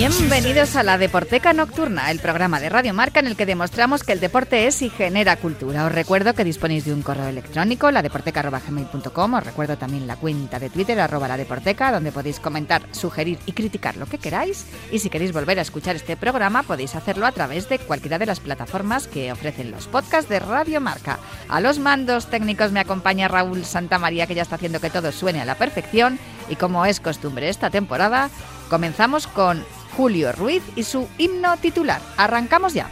Bienvenidos a la Deporteca Nocturna, el programa de Radio Marca en el que demostramos que el deporte es y genera cultura. Os recuerdo que disponéis de un correo electrónico, ladeporteca.gmail.com. Os recuerdo también la cuenta de Twitter, arroba la deporteca, donde podéis comentar, sugerir y criticar lo que queráis. Y si queréis volver a escuchar este programa, podéis hacerlo a través de cualquiera de las plataformas que ofrecen los podcasts de Radio Marca. A los mandos técnicos me acompaña Raúl Santamaría, que ya está haciendo que todo suene a la perfección. Y como es costumbre esta temporada, comenzamos con Julio Ruiz y su himno titular. Arrancamos ya.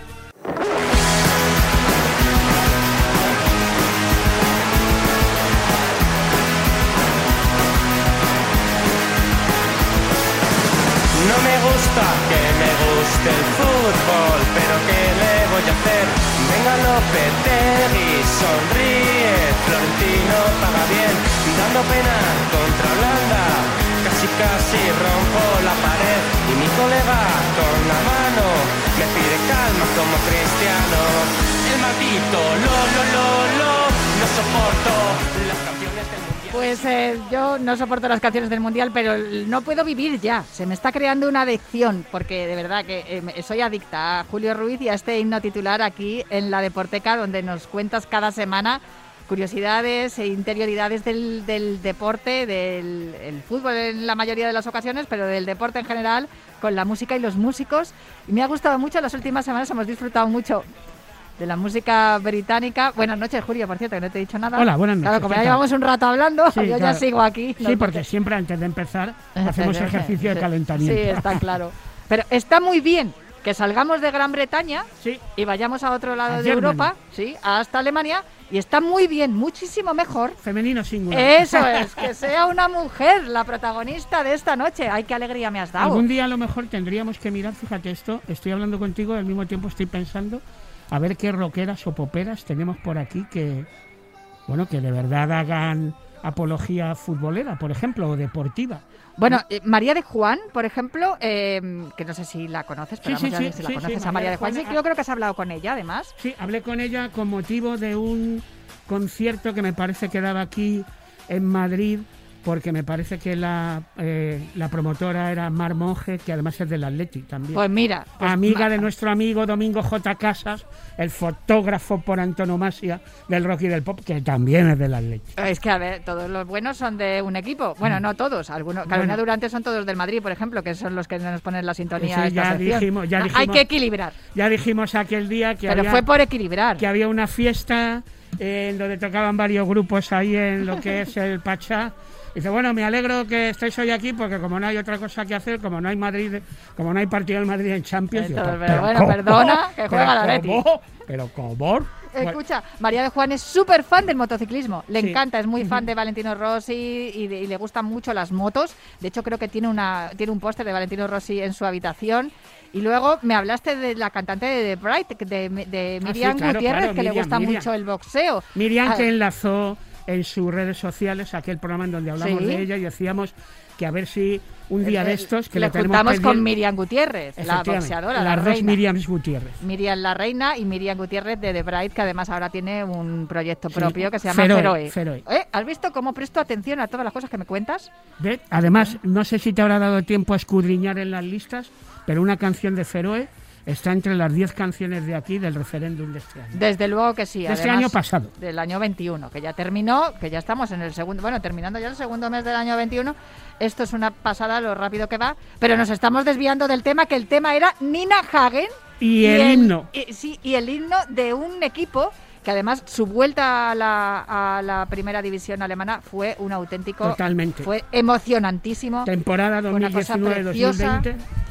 No me gusta que me guste el fútbol, pero ¿qué le voy a hacer? Venga Lopetegui, sonríe, Florentino paga bien, dando pena contra Holanda, casi casi rompo la pared y mi colega con la mano me pide calma como cristiano. El maldito lo lo lo lo no soporto las canciones del mundial. Pues eh, yo no soporto las canciones del Mundial, pero no puedo vivir ya. Se me está creando una adicción, porque de verdad que eh, soy adicta a Julio Ruiz y a este himno titular aquí en la Deporteca, donde nos cuentas cada semana curiosidades e interioridades del, del deporte, del el fútbol en la mayoría de las ocasiones, pero del deporte en general, con la música y los músicos. Y me ha gustado mucho, las últimas semanas hemos disfrutado mucho de la música británica. Buenas noches, Julio, por cierto, que no te he dicho nada. Hola, buenas Claro, noches, como ¿qué ya llevamos un rato hablando, Sí, yo ya claro. sigo aquí. Sí, porque siempre antes de empezar hacemos ejercicio de calentamiento. Sí, está claro. Pero está muy bien que salgamos de Gran Bretaña Sí, y vayamos a otro lado A de Germany. Europa, sí, hasta Alemania, y está muy bien, muchísimo mejor. femenino singular. Eso es, que sea una mujer la protagonista de esta noche. Ay, qué alegría me has dado. Algún día a lo mejor tendríamos que mirar, fíjate esto, estoy hablando contigo y al mismo tiempo estoy pensando a ver qué rockeras o poperas tenemos por aquí que, bueno, que de verdad hagan apología futbolera, por ejemplo, o deportiva. Bueno, eh, María de Juan, por ejemplo, eh, que no sé si la conoces, pero Sí, sí, vamos a ver sí, si la sí, conoces sí, a María de Juan. Juan, yo creo que has hablado con ella, además. Sí, hablé con ella con motivo de un concierto que me parece que daba aquí en Madrid, porque me parece que la, eh, la promotora era Mar Monge, que además es del Atleti también. Pues mira. pues Amiga de nuestro amigo Domingo J. Casas, el fotógrafo por antonomasia del rock y del pop, que también es del Atleti. Es que, a ver, todos los buenos son de un equipo. Bueno, no todos. Algunos, Carolina Mm. Bueno. Durante son todos del Madrid, por ejemplo, que son los que nos ponen la sintonía esta ya dijimos- ya No, dijimos. Hay que equilibrar. Ya dijimos aquel día que, Pero había, fue por equilibrar. que había una fiesta eh, en donde tocaban varios grupos ahí en lo que es el Pachá. Dice, bueno, me alegro que estéis hoy aquí porque como no hay otra cosa que hacer, como no hay Madrid, como no hay partido del Madrid en Champions. Digo, pero bueno, ¿cómo? perdona, que juega ¿Pero Atleti. cómo? Pero ¿cómo? Bueno, Escucha, María de Juan es súper fan del motociclismo. Le Sí. encanta, es muy fan de Valentino Rossi y, de- y le gustan mucho las motos. De hecho, creo que tiene, una, tiene un póster de Valentino Rossi en su habitación. Y luego me hablaste de la cantante de The Bright, de, de Ah, sí, Miriam claro, Gutiérrez, claro, que le gusta Miriam. mucho el boxeo. Miriam Ah, que enlazó en sus redes sociales aquel programa en donde hablamos Sí. de ella y decíamos que a ver si un día de eh, estos que le lo tenemos juntamos con Miriam Gutiérrez, la boxeadora, las la dos reina. Miriams Gutiérrez. Miriam la reina y Miriam Gutiérrez de The Bright, que además ahora tiene un proyecto Sí. propio que se llama Feroe, Feroe. Feroe. ¿Eh? ¿Has visto cómo presto atención a todas las cosas que me cuentas? Ve, Además, no sé si te habrá dado tiempo a escudriñar en las listas, pero una canción de Feroe está entre las 10 canciones de aquí del referéndum de este año. Desde luego que sí. De este año pasado. Del año 21, que ya terminó, que ya estamos en el segundo, bueno, terminando ya el segundo mes del año 21. Esto es una pasada lo rápido que va, pero nos estamos desviando del tema, que el tema era Nina Hagen. Y el himno. y- sí, y el himno de un equipo que además su vuelta a la, a la primera división alemana fue un auténtico... Totalmente. Fue emocionantísimo. Temporada Fue una cosa 2019-2020. preciosa.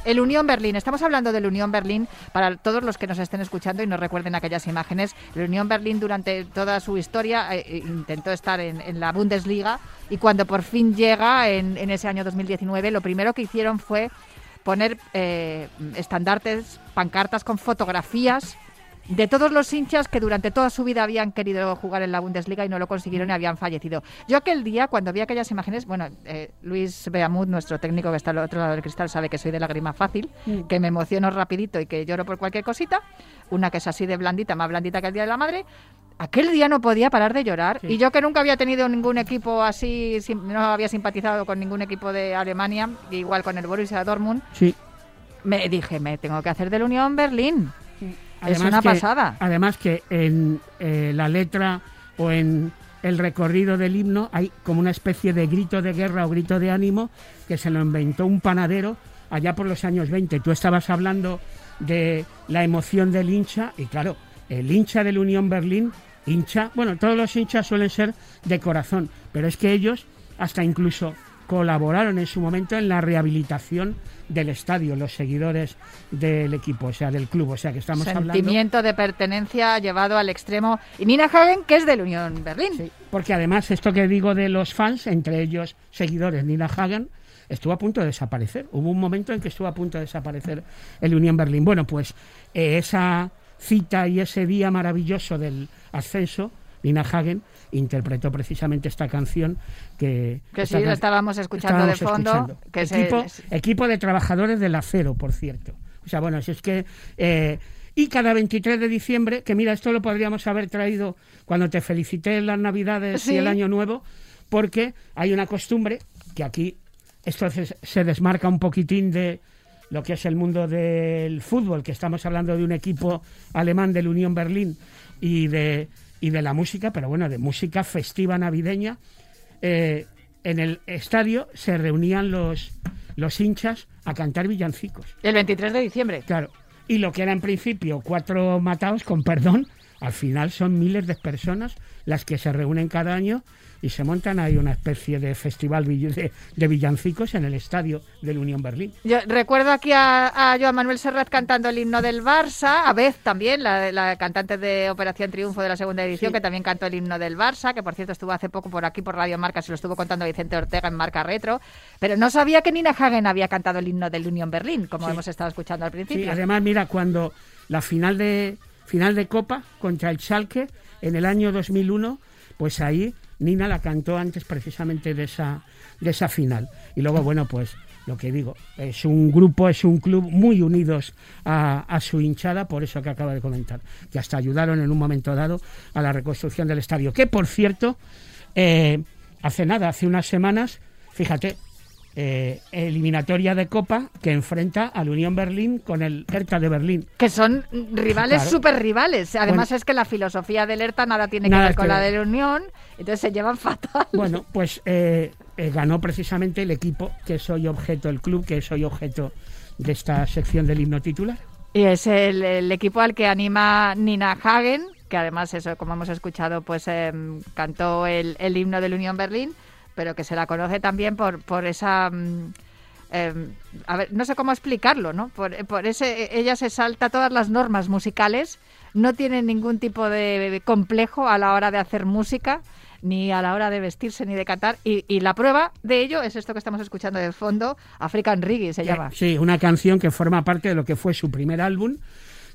El Unión Berlín, estamos hablando del Unión Berlín para todos los que nos estén escuchando y nos recuerden aquellas imágenes. El Unión Berlín durante toda su historia eh, eh, intentó estar en, en la Bundesliga y cuando por fin llega en, en ese año 2019, lo primero que hicieron fue poner eh, estandartes, pancartas con fotografías de todos los hinchas que durante toda su vida habían querido jugar en la Bundesliga y no lo consiguieron y habían fallecido. Yo aquel día, cuando vi aquellas imágenes, bueno, eh, Luis Beamud, nuestro técnico que está al otro lado del cristal, sabe que soy de lágrima fácil, Mm. que me emociono rapidito y que lloro por cualquier cosita, una que es así de blandita, más blandita que el Día de la Madre, Aquel día no podía parar de llorar Sí. y yo que nunca había tenido ningún equipo así, no había simpatizado con ningún equipo de Alemania, igual con el Borussia Dortmund, Sí. me dije, me tengo que hacer del Unión Berlín. Es Además una que- pasada. Además que en eh, la letra o en el recorrido del himno hay como una especie de grito de guerra o grito de ánimo que se lo inventó un panadero allá por los años 20. Tú estabas hablando de la emoción del hincha y claro, el hincha del Unión Berlín, hincha, bueno, todos los hinchas suelen ser de corazón, pero es que ellos hasta incluso colaboraron en su momento en la rehabilitación del estadio, los seguidores del equipo, o sea, del club, o sea, que estamos hablando... Sentimiento de pertenencia llevado al extremo. Y Nina Hagen, que es del Unión Berlín. Sí, porque además esto que digo de los fans, entre ellos seguidores Nina Hagen, estuvo a punto de desaparecer. Hubo un momento en que estuvo a punto de desaparecer el Unión Berlín. Bueno, pues eh, esa cita y ese día maravilloso del ascenso, Nina Hagen interpretó precisamente esta canción que, Que sí, lo estábamos escuchando de fondo. escuchando. Que es equipo, equipo de trabajadores del acero, por cierto. O sea, bueno, si es que... eh, y cada 23 de diciembre, que mira, esto lo podríamos haber traído cuando te felicité en las Navidades Sí. y el Año Nuevo, porque hay una costumbre que aquí esto se, se desmarca un poquitín de lo que es el mundo del fútbol, que estamos hablando de un equipo alemán del Unión Berlín y de, y de la música, pero bueno, de música festiva navideña. Eh, en el estadio se reunían los, los hinchas a cantar villancicos. El 23 de diciembre. Claro. Y lo que era en principio cuatro matados, con perdón, al final son miles de personas las que se reúnen cada año y se montan ahí una especie de festival de, de villancicos en el estadio del Unión Berlín. Yo recuerdo aquí a, a Joan Manuel Serrat cantando el himno del Barça, a Beth también, la, la cantante de Operación Triunfo de la segunda edición, Sí. que también cantó el himno del Barça, que por cierto estuvo hace poco por aquí por Radio Marca, se lo estuvo contando Vicente Ortega en Marca Retro, pero no sabía que Nina Hagen había cantado el himno del Unión Berlín, como Sí. hemos estado escuchando al Sí, principio. además, mira, cuando la final de final de Copa contra el Schalke en el año 2001, pues ahí Nina la cantó antes precisamente de esa de esa final. Y luego, bueno, pues lo que digo, es un grupo, es un club muy unidos a, su hinchada, por eso que acaba de comentar, que hasta ayudaron en un momento dado a la reconstrucción del estadio. Que, por cierto, eh, hace nada, hace unas semanas, fíjate, eh, eliminatoria de Copa que enfrenta al Unión Berlín con el Hertha de Berlín. Que son rivales, Claro. súper rivales. Además Bueno. es que la filosofía del ERTA nada tiene Nada que ver que con la ver. de la Unión, entonces se llevan fatal. Bueno, pues eh, eh, ganó precisamente el equipo que soy objeto, el club que soy objeto de esta sección del himno titular. Y es el, el equipo al que anima Nina Hagen, que además, eso, como hemos escuchado, pues em, cantó el, el himno del Unión Berlín, pero que se la conoce también por, por esa... mm, em, a ver, no sé cómo explicarlo, ¿no? Por, por ese, ella se salta todas las normas musicales, no tiene ningún tipo de complejo a la hora de hacer música, ni a la hora de vestirse ni de cantar. Y, y la prueba de ello es esto que estamos escuchando de fondo, African Reggae se llama. Sí, una canción que forma parte de lo que fue su primer álbum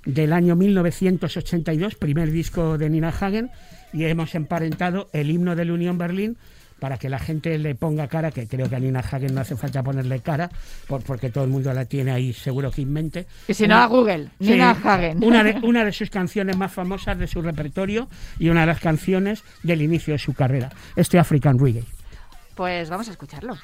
del año 1982, primer disco de Nina Hagen, y hemos emparentado el himno del Unión Berlín para que la gente le ponga cara, que creo que a Nina Hagen no hace falta ponerle cara, por- porque todo el mundo la tiene ahí seguro que en mente. Y si no, a Google, Sí, Nina Hagen. Una de, una de sus canciones más famosas de su repertorio y una de las canciones del inicio de su carrera, este African Reggae. Pues vamos a escucharlo.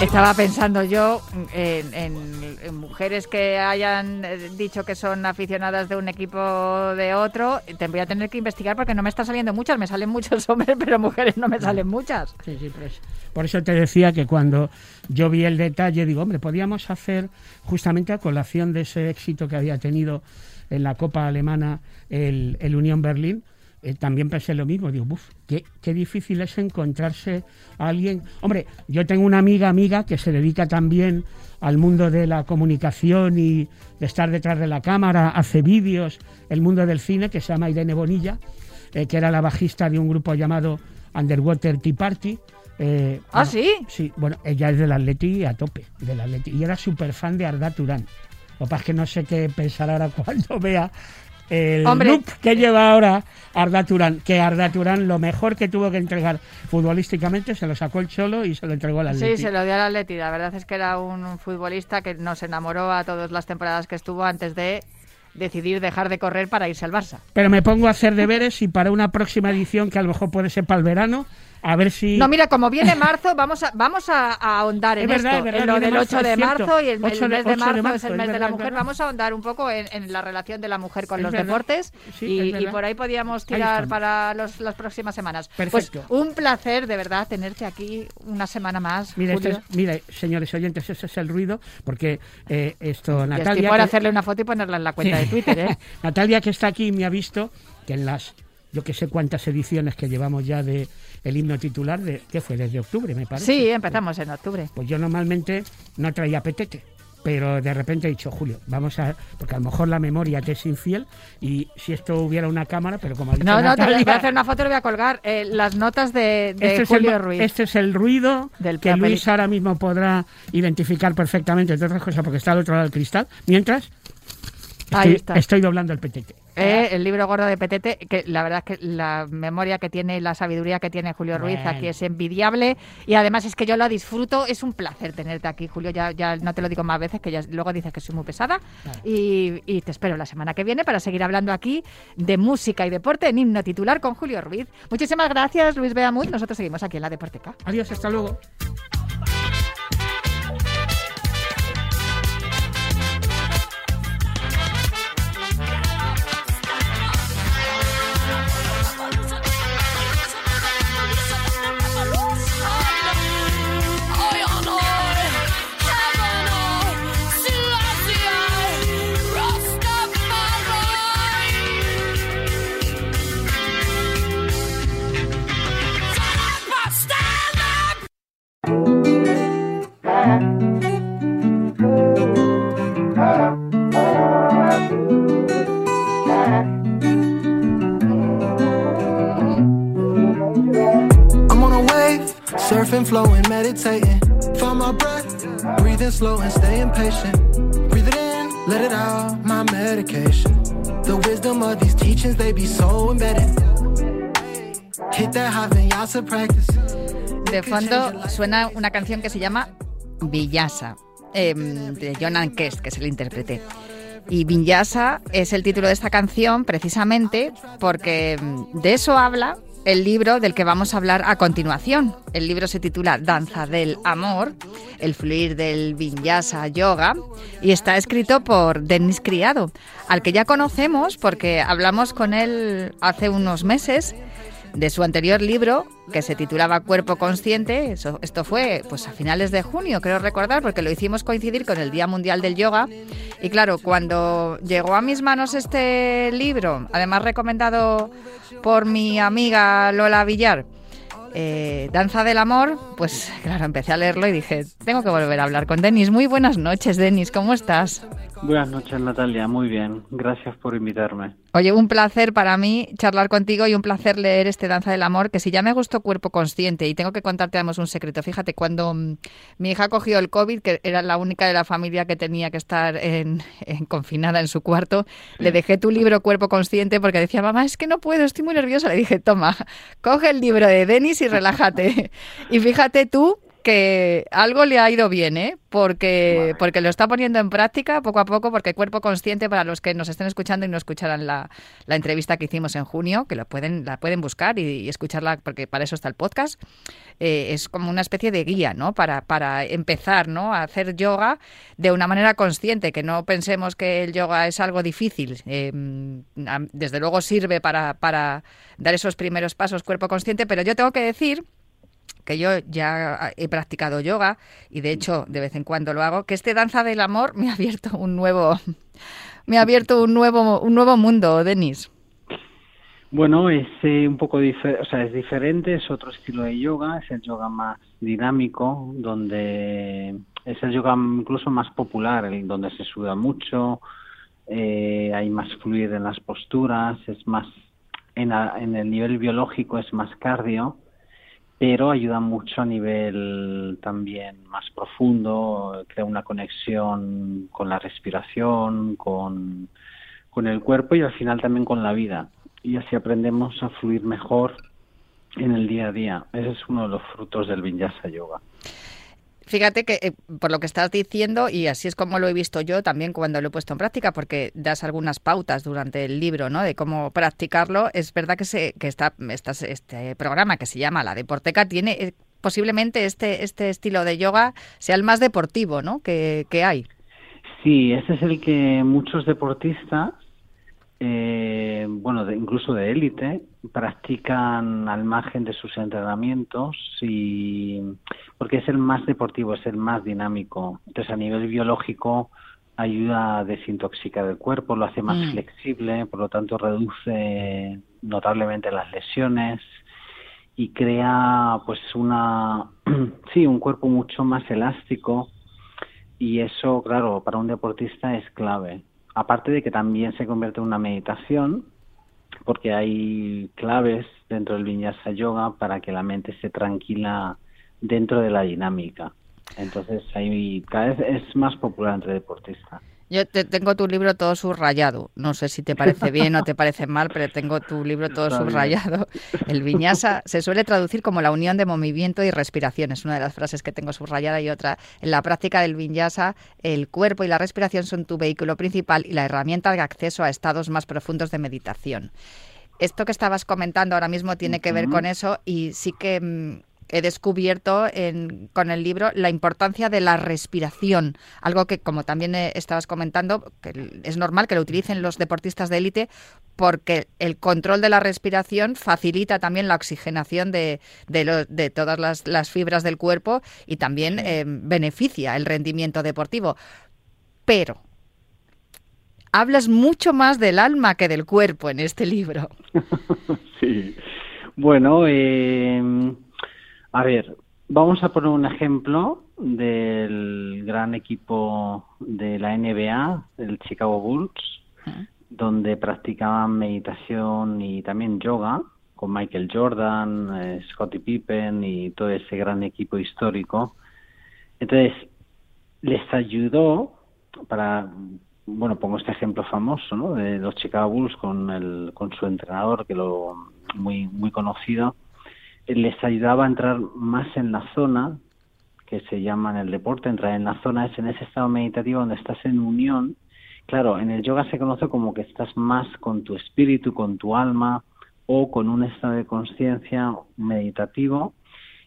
Estaba pensando yo en, mujeres que hayan eh, dicho que son aficionadas de un equipo de otro. Te voy a tener que investigar porque no me están saliendo muchas. Me salen muchos hombres, pero mujeres no me salen muchas. Sí, sí, pues, por eso te decía que cuando yo vi el detalle, digo, hombre, podíamos hacer justamente a colación de ese éxito que había tenido en la Copa Alemana el, el Unión Berlín. Eh, también pensé lo mismo, digo, uff, qué, qué difícil es encontrarse a alguien. Hombre, yo tengo una amiga, amiga, que se dedica también al mundo de la comunicación y de estar detrás de la cámara, hace vídeos, el mundo del cine, que se llama Irene Bonilla, eh, que era la bajista de un grupo llamado Underwater Tea Party, Eh, ¿Ah, bueno, sí? Sí, bueno, ella es del Atleti a tope, del Atleti. Y era súper fan de Arda Turán. Lo que pasa es que no sé qué pensar ahora cuando vea el Hombre. look que lleva ahora Arda Turán. Que Arda Turán lo mejor que tuvo que entregar futbolísticamente se lo sacó el Cholo y se lo entregó al Atleti. Sí, se lo dio al Atleti. La verdad es que era un futbolista que nos enamoró a todas las temporadas que estuvo antes de decidir dejar de correr para irse al Barça. Pero me pongo a hacer deberes y para una próxima edición que a lo mejor puede ser para el verano, a ver si... No, mira, como viene marzo, vamos a, vamos a, a ahondar en Es verdad, esto, es verdad, en lo del marzo, 8 de marzo y el, el 8 de- mes de 8 de marzo, es el es mes de la mujer. Vamos a ahondar un poco en, en la relación de la mujer con los deportes Sí, y, y por ahí podíamos tirar para los- las próximas semanas. Perfecto. Pues un placer, de verdad, tenerte aquí una semana más, Mira, este es- mira, señores oyentes, ese es el ruido, porque eh, esto, Y estoy Natalia... por que- hacerle una foto y ponerla en la cuenta Sí. de Twitter, ¿eh? Natalia, que está aquí, me ha visto que en las, yo que sé cuántas ediciones que llevamos ya de el himno titular, de ¿qué fue? Desde octubre, me parece. Sí, empezamos en octubre. Pues yo normalmente no traía petete, pero de repente he dicho, Julio, vamos a... Porque a lo mejor la memoria te es infiel y si esto hubiera una cámara, pero como ha dicho No, no, te voy a- Natalia, hacer una foto y lo voy a colgar. Eh, las notas de, de este, es el, Ruiz. este es el ruido Del que papel. Luis ahora mismo podrá identificar perfectamente, entre otras cosas, porque está al otro lado del cristal. Mientras, Ahí está. estoy doblando el petete. Eh, el libro gordo de Petete, que la verdad es que la memoria que tiene y la sabiduría que tiene Julio Ruiz aquí es envidiable. Y además es que yo lo disfruto, es un placer tenerte aquí, Julio, ya, ya no te lo digo más veces, que ya luego dices que soy muy pesada. Y, y te espero la semana que viene para seguir hablando aquí de música y deporte en himno titular con Julio Ruiz. Muchísimas gracias, Luis Beamut, nosotros seguimos aquí en la Deporteca. Adiós, hasta luego. I'm on a wave, surfing, flowing, meditating. Find my breath, breathing slow and staying patient. Breathe it in, let it out, my medication. The wisdom of these teachings, they be so embedded. Hit that high vinyasa practice. De fondo suena una canción que se llama Villasa, em, de Jonan Kest, que es el intérprete. Y Vinyasa es el título de esta canción precisamente porque de eso habla el libro del que vamos a hablar a continuación. El libro se titula Danza del Amor, el fluir del Vinyasa Yoga, y está escrito por Denis Criado, al que ya conocemos porque hablamos con él hace unos meses de su anterior libro, que se titulaba Cuerpo Consciente. Eso, esto fue pues a finales de junio, creo recordar, porque lo hicimos coincidir con el Día Mundial del Yoga. Y claro, cuando llegó a mis manos este libro, además recomendado por mi amiga Lola Villar, eh, Danza del Amor, pues claro, empecé a leerlo y dije, tengo que volver a hablar con Denis. Muy buenas noches, Denis, ¿cómo estás? Buenas noches, Natalia. Muy bien. Gracias por invitarme. Oye, un placer para mí charlar contigo y un placer leer este Danza del Amor, que si ya me gustó Cuerpo Consciente, y tengo que contarte además un secreto. Fíjate, cuando mm, mi hija cogió el COVID, que era la única de la familia que tenía que estar en, en confinada en su cuarto, le dejé tu libro Cuerpo Consciente porque decía, mamá, es que no puedo, estoy muy nerviosa. Le dije, toma, coge el libro de Denis y relájate. y fíjate tú que algo le ha ido bien, ¿eh? Porque, porque lo está poniendo en práctica poco a poco, porque Cuerpo Consciente, para los que nos estén escuchando y no escucharan la, la entrevista que hicimos en junio, que lo pueden, la pueden buscar y, y escucharla, porque para eso está el podcast, eh, es como una especie de guía, ¿no? Para, para empezar, ¿no? A hacer yoga de una manera consciente, que no pensemos que el yoga es algo difícil. Eh, a- desde luego sirve para, para dar esos primeros pasos cuerpo consciente, pero yo tengo que decir que yo ya he practicado yoga y de hecho de vez en cuando lo hago, que este danza del amor me ha abierto un nuevo me ha abierto un nuevo un nuevo mundo, Denis. Bueno, es eh, un poco o sea, es diferente, es otro estilo de yoga, es el yoga más dinámico, donde es el yoga incluso más popular, el donde se suda mucho, eh, hay más fluir en las posturas, es más, en, la- en el nivel biológico es más cardio, pero ayuda mucho a nivel también más profundo, crea una conexión con la respiración, con, con el cuerpo y al final también con la vida. Y así aprendemos a fluir mejor en el día a día. Ese es uno de los frutos del Vinyasa Yoga. Fíjate que eh, por lo que estás diciendo, y así es como lo he visto yo también cuando lo he puesto en práctica, porque das algunas pautas durante el libro, ¿no? De cómo practicarlo. Es verdad que, se, que está, este programa que se llama La Deporteca tiene eh, posiblemente este, este estilo de yoga sea el más deportivo, ¿no? Que, hay. Sí, ese es el que muchos deportistas eh, bueno, de, incluso de élite, practican al margen de sus entrenamientos y porque es el más deportivo, es el más dinámico. Entonces, a nivel biológico ayuda a desintoxicar el cuerpo, lo hace más mm. flexible, por lo tanto reduce notablemente las lesiones y crea pues una sí, un cuerpo mucho más elástico y eso, claro, para un deportista es clave aparte de que también se convierte en una meditación, porque hay claves dentro del vinyasa yoga para que la mente esté tranquila dentro de la dinámica. Entonces, ahí cada vez es más popular entre deportistas. Yo te, tengo tu libro todo subrayado. No sé si te parece bien o te parece mal, pero tengo tu libro todo subrayado. El viñasa se suele traducir como la unión de movimiento y respiración. Es una de las frases que tengo subrayada y otra. En la práctica del vinyasa, el cuerpo y la respiración son tu vehículo principal y la herramienta de acceso a estados más profundos de meditación. Esto que estabas comentando ahora mismo tiene que ver con eso y sí que mm, he descubierto con el libro la importancia de la respiración, algo que como también eh, estabas comentando, que es normal que lo utilicen los deportistas de élite porque el control de la respiración facilita también la oxigenación de, de, todas las, fibras del cuerpo y también eh, beneficia el rendimiento deportivo. Pero hablas mucho más del alma que del cuerpo en este libro. sí. Bueno, eh a ver, vamos a poner un ejemplo del gran equipo de la NBA, el Chicago Bulls, donde practicaban meditación y también yoga con Michael Jordan, eh, Scottie Pippen y todo ese gran equipo histórico. Entonces, les ayudó para, bueno, pongo este ejemplo famoso, ¿no? De los Chicago Bulls con el, con su entrenador que lo muy muy conocido les ayudaba a entrar más en la zona, que se llama en el deporte, entrar en la zona es en ese estado meditativo donde estás en unión. Claro, en el yoga se conoce como que estás más con tu espíritu, con tu alma o con un estado de conciencia meditativo.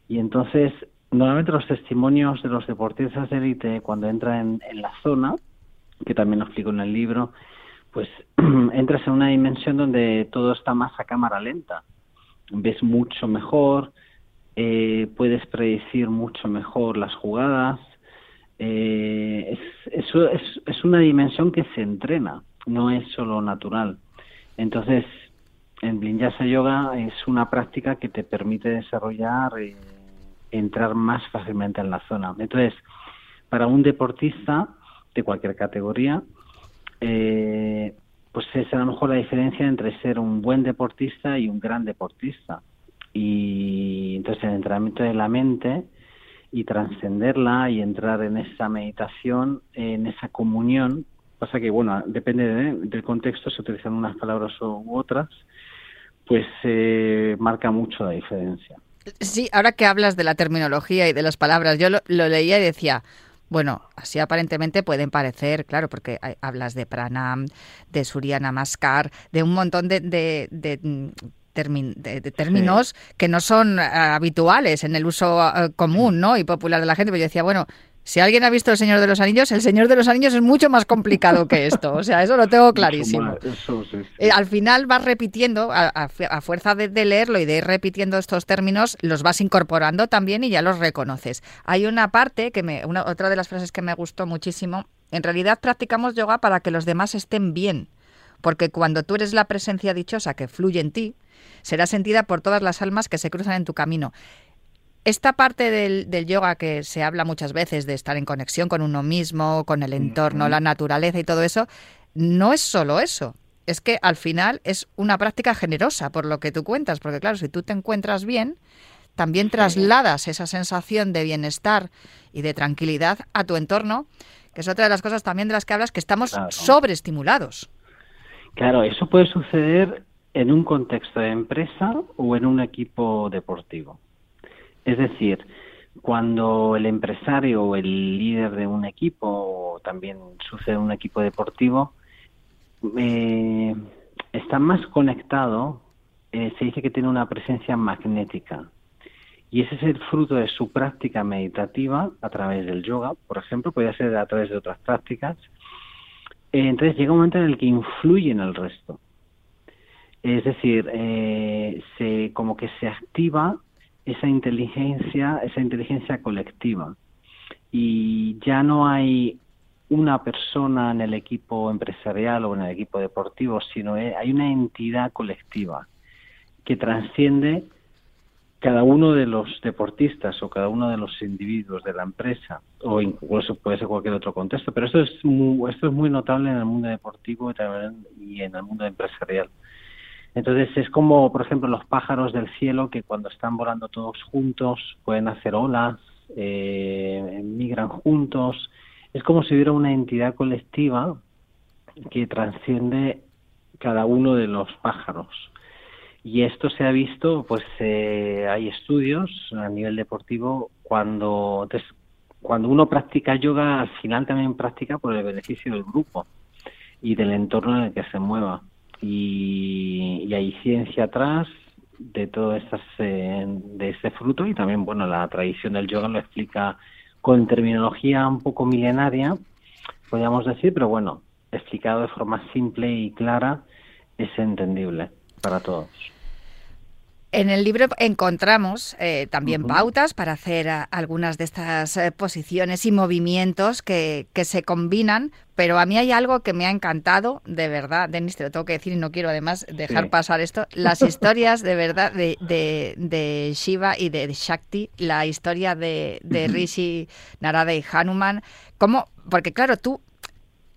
Y entonces, normalmente los testimonios de los deportistas de élite cuando entran en, en la zona, que también lo explico en el libro, pues entras en una dimensión donde todo está más a cámara lenta ves mucho mejor, eh, puedes predecir mucho mejor las jugadas. Eh, es, es, es, una dimensión que se entrena, no es solo natural. Entonces, en Vinyasa Yoga es una práctica que te permite desarrollar, eh, entrar más fácilmente en la zona. Entonces, para un deportista de cualquier categoría, eh, pues es a lo mejor la diferencia entre ser un buen deportista y un gran deportista. Y entonces el entrenamiento de la mente y trascenderla y entrar en esa meditación, en esa comunión, pasa que, bueno, depende del contexto, se utilizan unas palabras u otras, pues eh, marca mucho la diferencia. Sí, ahora que hablas de la terminología y de las palabras, yo lo leía y decía, bueno, así aparentemente pueden parecer, claro, porque hablas de pranam, de surya namaskar, de un montón de, de, de mm, términos que no son eh, habituales en el uso eh, común ¿no? y popular de la gente. Pero yo decía, bueno, si alguien ha visto El Señor de los Anillos, El Señor de los Anillos es mucho más complicado que esto. O sea, eso lo tengo clarísimo. Eh, al final vas repitiendo, a, fuerza de, leerlo y de ir repitiendo estos términos, los vas incorporando también y ya los reconoces. Hay una parte que me, una, otra de las frases que me gustó muchísimo. En realidad practicamos yoga para que los demás estén bien. Porque cuando tú eres la presencia dichosa que fluye en ti, será sentida por todas las almas que se cruzan en tu camino esta parte del, yoga que se habla muchas veces de estar en conexión con uno mismo, con el entorno, la naturaleza y todo eso, no es solo eso. Es que al final es una práctica generosa, por lo que tú cuentas, porque claro, si tú te encuentras bien, también trasladas esa sensación de bienestar y de tranquilidad a tu entorno, que es otra de las cosas también de las que hablas, que estamos sobreestimulados. Claro, eso puede suceder en un contexto de empresa o en un equipo deportivo. Es decir, cuando el empresario o el líder de un equipo, o también sucede un equipo deportivo, eh, está más conectado, eh, se dice que tiene una presencia magnética. Y ese es el fruto de su práctica meditativa a través del yoga, por ejemplo, puede ser a través de otras prácticas. Eh, entonces llega un momento en el que influye en el resto. Es decir, se, como que se activa esa inteligencia, esa inteligencia colectiva. Y ya no hay una persona en el equipo empresarial o en el equipo deportivo, sino hay una entidad colectiva que transciende cada uno de los deportistas o cada uno de los individuos de la empresa o incluso puede ser cualquier otro contexto, pero esto es muy, esto es muy notable en el mundo deportivo y en el mundo empresarial. Entonces es como, por ejemplo, los pájaros del cielo que cuando están volando todos juntos pueden hacer olas, eh, migran juntos. Es como si hubiera una entidad colectiva que transciende cada uno de los pájaros. Y esto se ha visto, pues eh, hay estudios a nivel deportivo cuando cuando uno practica yoga, al final también practica por el beneficio del grupo y del entorno en el que se mueva y, hay ciencia atrás de todo estas, eh, de este fruto y también, bueno, la tradición del yoga lo explica con terminología un poco milenaria, podríamos decir, pero bueno, explicado de forma simple y clara es entendible para todos. En el libro encontramos eh, también pautas para hacer algunas de estas eh, posiciones y movimientos que, se combinan, pero a mí hay algo que me ha encantado, de verdad, Denis, te lo tengo que decir y no quiero además dejar pasar esto, las historias de verdad de, de, Shiva y de Shakti, la historia de, Rishi, Narada y Hanuman, ¿cómo? Porque claro, tú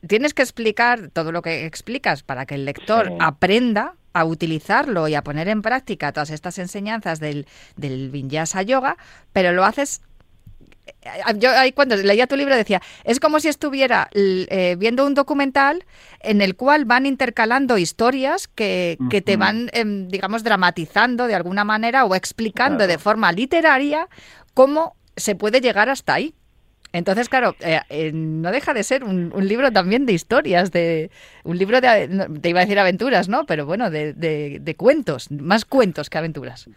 tienes que explicar todo lo que explicas para que el lector aprenda a utilizarlo y a poner en práctica todas estas enseñanzas del, del Vinyasa Yoga, pero lo haces eh, yo ahí cuando leía tu libro decía, es como si estuviera eh, viendo un documental en el cual van intercalando historias que, que te van, em, digamos, dramatizando de alguna manera o explicando de forma literaria cómo se puede llegar hasta ahí. Entonces, claro, eh, eh, no deja de ser un, libro también de historias, de un libro de, te iba a decir aventuras, ¿no? Pero bueno, de, cuentos, más cuentos que aventuras.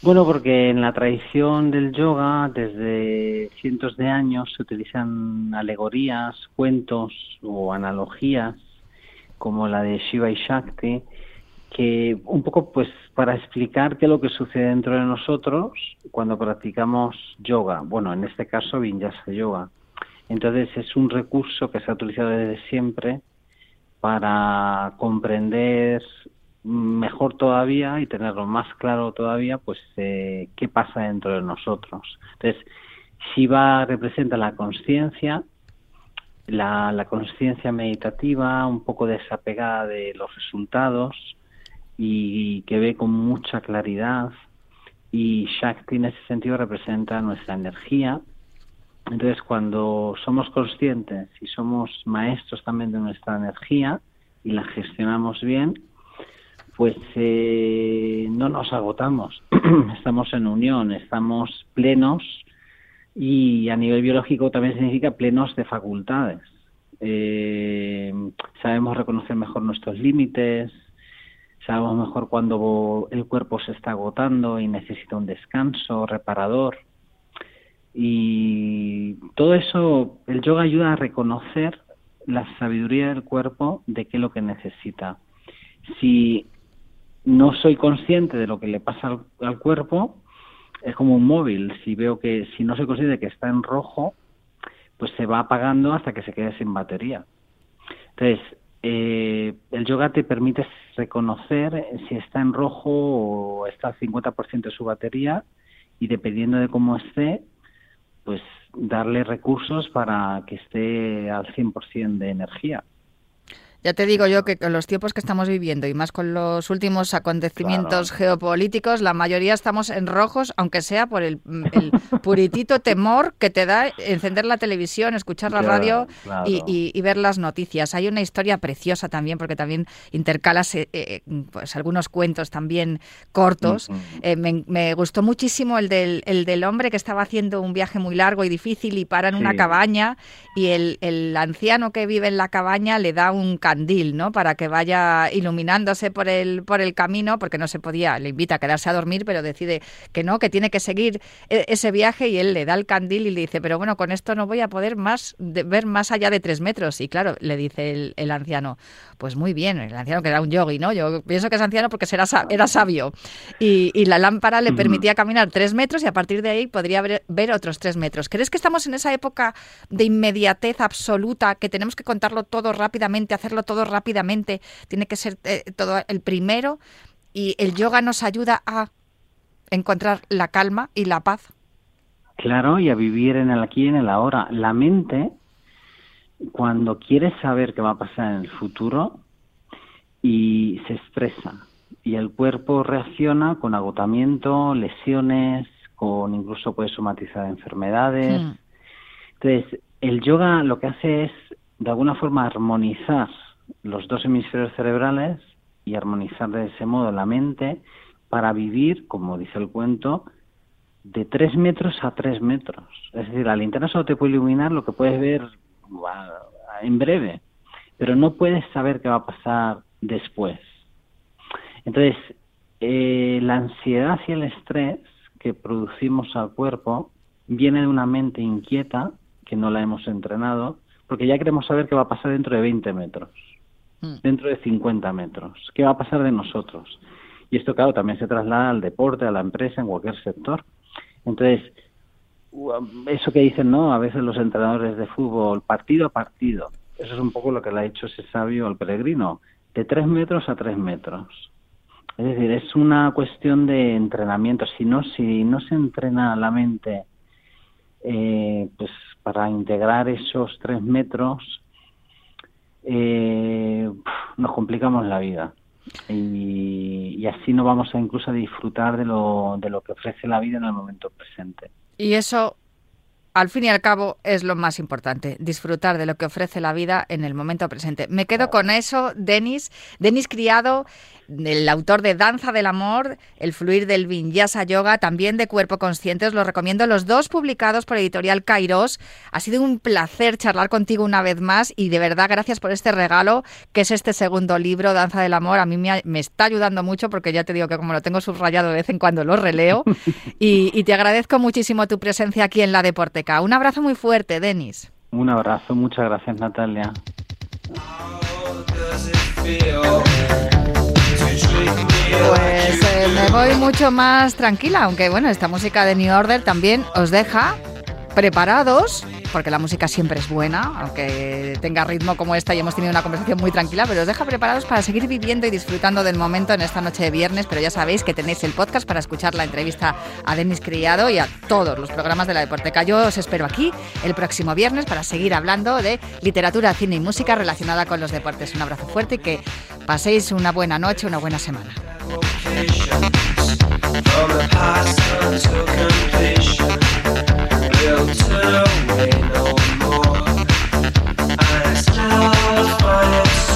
Bueno, porque en la tradición del yoga, desde cientos de años, se utilizan alegorías, cuentos o analogías, como la de Shiva y Shakti, que un poco pues para explicar qué es lo que sucede dentro de nosotros cuando practicamos yoga, bueno, en este caso Vinyasa Yoga. Entonces es un recurso que se ha utilizado desde siempre para comprender mejor todavía y tenerlo más claro todavía, pues eh, qué pasa dentro de nosotros. Entonces, Shiva representa la conciencia, la, la conciencia meditativa, un poco desapegada de los resultados, y que ve con mucha claridad y Shakti en ese sentido representa nuestra energía. Entonces cuando somos conscientes y somos maestros también de nuestra energía y la gestionamos bien, pues eh, no nos agotamos, estamos en unión, estamos plenos y a nivel biológico también significa plenos de facultades. Eh, sabemos reconocer mejor nuestros límites, Sabemos mejor cuando el cuerpo se está agotando y necesita un descanso reparador. Y todo eso, el yoga ayuda a reconocer la sabiduría del cuerpo de qué es lo que necesita. Si no soy consciente de lo que le pasa al, cuerpo, es como un móvil. Si veo que, si no soy consciente de que está en rojo, pues se va apagando hasta que se quede sin batería. Entonces, eh, el yoga te permite reconocer si está en rojo o está al 50% de su batería y dependiendo de cómo esté, pues darle recursos para que esté al 100% de energía. Ya te digo yo que con los tiempos que estamos viviendo y más con los últimos acontecimientos geopolíticos, la mayoría estamos en rojos, aunque sea por el, puritito temor que te da encender la televisión, escuchar la radio y, ver las noticias. Hay una historia preciosa también, porque también intercalas eh, eh, pues algunos cuentos también cortos. Eh, me, gustó muchísimo el del, el del hombre que estaba haciendo un viaje muy largo y difícil y para en una cabaña y el, el anciano que vive en la cabaña le da un candil, ¿no? Para que vaya iluminándose por el, por el camino, porque no se podía, le invita a quedarse a dormir, pero decide que no, que tiene que seguir e, ese viaje y él le da el candil y le dice, pero bueno, con esto no voy a poder más ver más allá de tres metros. Y claro, le dice el, anciano, pues muy bien, el anciano que era un yogi, ¿no? Yo pienso que es anciano porque será, era sabio. Y, y la lámpara le permitía caminar tres metros y a partir de ahí podría ver, ver otros tres metros. ¿Crees que estamos en esa época de inmediatez absoluta, que tenemos que contarlo todo rápidamente, hacerlo todo rápidamente, tiene que ser eh, todo el primero y el yoga nos ayuda a encontrar la calma y la paz. Claro, y a vivir en el aquí y en el ahora. La mente, cuando quiere saber qué va a pasar en el futuro, y se estresa, y el cuerpo reacciona con agotamiento, lesiones, con incluso puede somatizar enfermedades. Hmm. Entonces, el yoga lo que hace es, de alguna forma, armonizar los dos hemisferios cerebrales y armonizar de ese modo la mente para vivir, como dice el cuento, de tres metros a tres metros. Es decir, la linterna solo te puede iluminar lo que puedes ver en breve, pero no puedes saber qué va a pasar después. Entonces, eh, la ansiedad y el estrés que producimos al cuerpo viene de una mente inquieta que no la hemos entrenado, porque ya queremos saber qué va a pasar dentro de 20 metros. Mm. dentro de 50 metros. ¿Qué va a pasar de nosotros? Y esto, claro, también se traslada al deporte, a la empresa, en cualquier sector. Entonces, eso que dicen, ¿no? A veces los entrenadores de fútbol, partido a partido. Eso es un poco lo que le ha hecho ese sabio al peregrino, de tres metros a tres metros. Es decir, es una cuestión de entrenamiento. Si no, si no se entrena la mente eh, pues para integrar esos tres metros, eh, nos complicamos la vida. Y, así no vamos a incluso a disfrutar de lo, de lo que ofrece la vida en el momento presente. Y eso, al fin y al cabo, es lo más importante, disfrutar de lo que ofrece la vida en el momento presente. Me quedo con eso, Denis. Denis Criado el autor de Danza del Amor, El fluir del Vinyasa Yoga, también de Cuerpo Consciente. Os lo recomiendo, los dos publicados por Editorial Kairos. Ha sido un placer charlar contigo una vez más y de verdad gracias por este regalo, que es este segundo libro, Danza del Amor. A mí me, está ayudando mucho porque ya te digo que como lo tengo subrayado de vez en cuando lo releo. y, y te agradezco muchísimo tu presencia aquí en la Deporteca. Un abrazo muy fuerte, Denis. Un abrazo, muchas gracias Natalia. Pues eh, me voy mucho más tranquila, aunque bueno, esta música de New Order también os deja preparados, porque la música siempre es buena, aunque tenga ritmo como esta y hemos tenido una conversación muy tranquila, pero os deja preparados para seguir viviendo y disfrutando del momento en esta noche de viernes, pero ya sabéis que tenéis el podcast para escuchar la entrevista a Denis Criado y a todos los programas de la Deporteca. Yo os espero aquí el próximo viernes para seguir hablando de literatura, cine y música relacionada con los deportes. Un abrazo fuerte y que paséis una buena noche, una buena semana. filter away no more. I still find it.